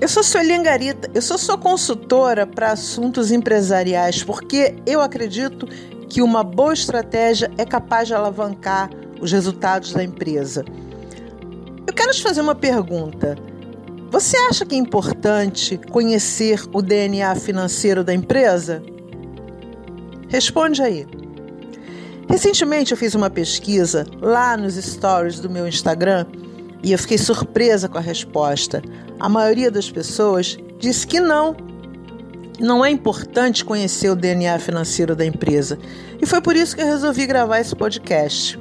Eu sou Sueli Angarita, eu sou sua consultora para assuntos empresariais, porque eu acredito que uma boa estratégia é capaz de alavancar os resultados da empresa. Eu quero te fazer uma pergunta. Você acha que é importante conhecer o DNA financeiro da empresa? Responde aí. Recentemente eu fiz uma pesquisa lá nos stories do meu Instagram e eu fiquei surpresa com a resposta. A maioria das pessoas disse que não. Não é importante conhecer o DNA financeiro da empresa. E foi por isso que eu resolvi gravar esse podcast.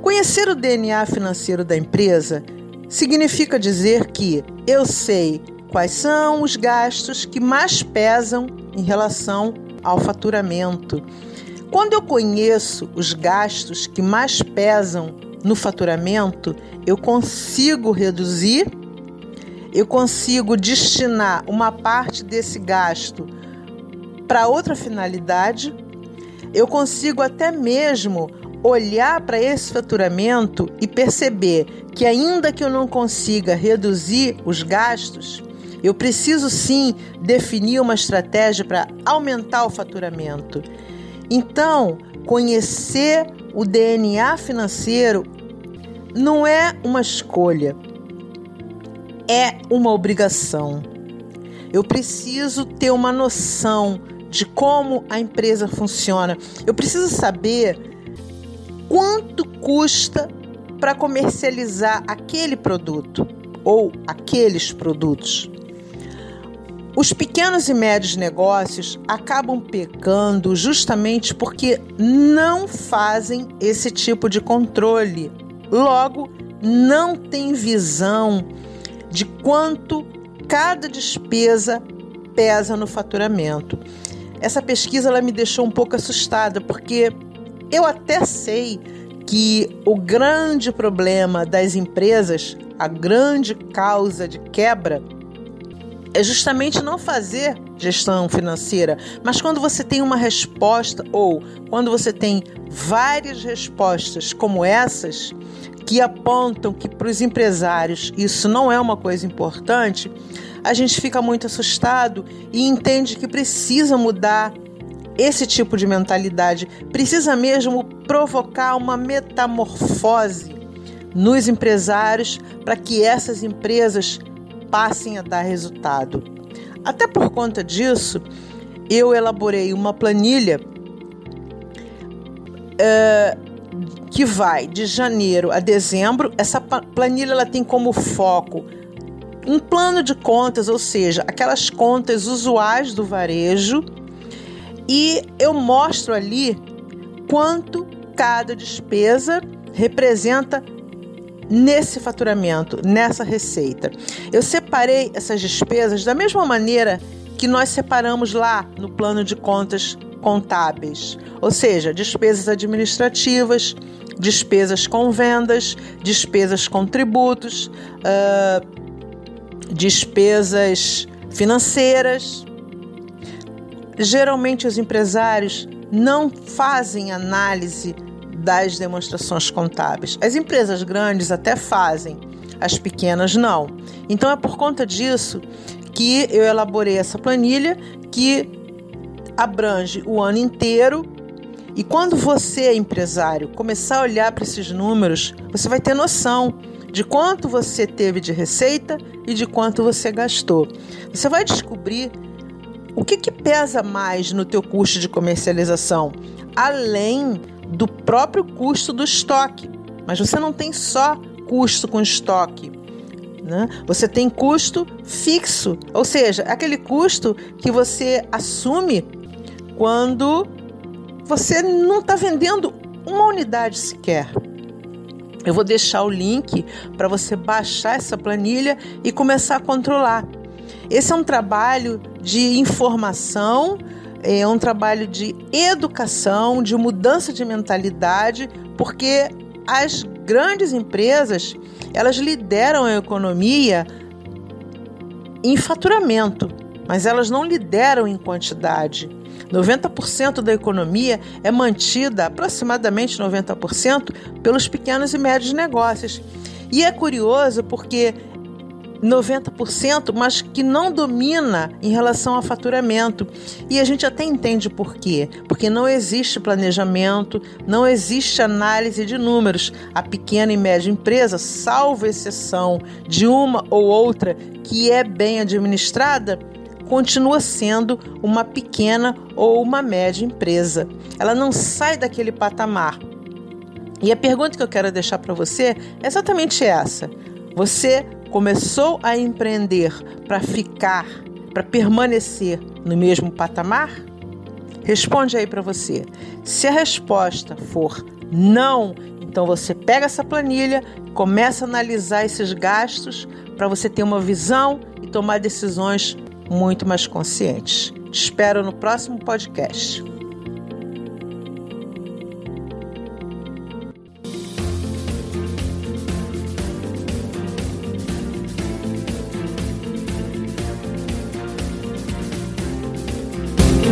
Conhecer o DNA financeiro da empresa significa dizer que eu sei quais são os gastos que mais pesam em relação ao faturamento. Quando eu conheço os gastos que mais pesam no faturamento, eu consigo reduzir, eu consigo destinar uma parte desse gasto para outra finalidade, eu consigo até mesmo olhar para esse faturamento e perceber que, ainda que eu não consiga reduzir os gastos, eu preciso sim definir uma estratégia para aumentar o faturamento. Então, conhecer o DNA financeiro não é uma escolha, é uma obrigação. Eu preciso ter uma noção de como a empresa funciona. Eu preciso saber quanto custa para comercializar aquele produto ou aqueles produtos. Os pequenos e médios negócios acabam pecando justamente porque não fazem esse tipo de controle Logo, não tem visão de quanto cada despesa pesa no faturamento. Essa pesquisa ela me deixou um pouco assustada, porque eu até sei que o grande problema das empresas, a grande causa de quebra, é justamente não fazer gestão financeira, mas quando você tem uma resposta ou quando você tem várias respostas como essas que apontam que para os empresários isso não é uma coisa importante, a gente fica muito assustado e entende que precisa mudar esse tipo de mentalidade, precisa mesmo provocar uma metamorfose nos empresários para que essas empresas passem a dar resultado. Até por conta disso, eu elaborei uma planilha uh, que vai de janeiro a dezembro. Essa planilha ela tem como foco um plano de contas, ou seja, aquelas contas usuais do varejo, e eu mostro ali quanto cada despesa representa nesse faturamento, nessa receita. Eu separei essas despesas da mesma maneira que nós separamos lá no plano de contas contábeis, ou seja, despesas administrativas, despesas com vendas, despesas com tributos, uh, despesas financeiras. Geralmente os empresários não fazem análise das demonstrações contábeis. As empresas grandes até fazem, as pequenas não. Então é por conta disso que eu elaborei essa planilha que abrange o ano inteiro. E quando você, empresário, começar a olhar para esses números, você vai ter noção de quanto você teve de receita e de quanto você gastou. Você vai descobrir o que, que pesa mais no teu custo de comercialização, além do próprio custo do estoque. Mas você não tem só custo com estoque. Né? Você tem custo fixo, ou seja, aquele custo que você assume quando você não está vendendo uma unidade sequer. Eu vou deixar o link para você baixar essa planilha e começar a controlar. Esse é um trabalho de informação é um trabalho de educação, de mudança de mentalidade, porque as grandes empresas elas lideram a economia em faturamento, mas elas não lideram em quantidade. 90% da economia é mantida, aproximadamente 90%, pelos pequenos e médios negócios. E é curioso porque 90%, mas que não domina em relação ao faturamento. E a gente até entende por quê. Porque não existe planejamento, não existe análise de números. A pequena e média empresa, salvo exceção de uma ou outra que é bem administrada, continua sendo uma pequena ou uma média empresa. Ela não sai daquele patamar. E a pergunta que eu quero deixar para você é exatamente essa. Você começou a empreender para ficar, para permanecer no mesmo patamar? Responde aí para você. Se a resposta for não, então você pega essa planilha, começa a analisar esses gastos para você ter uma visão e tomar decisões muito mais conscientes. Te espero no próximo podcast.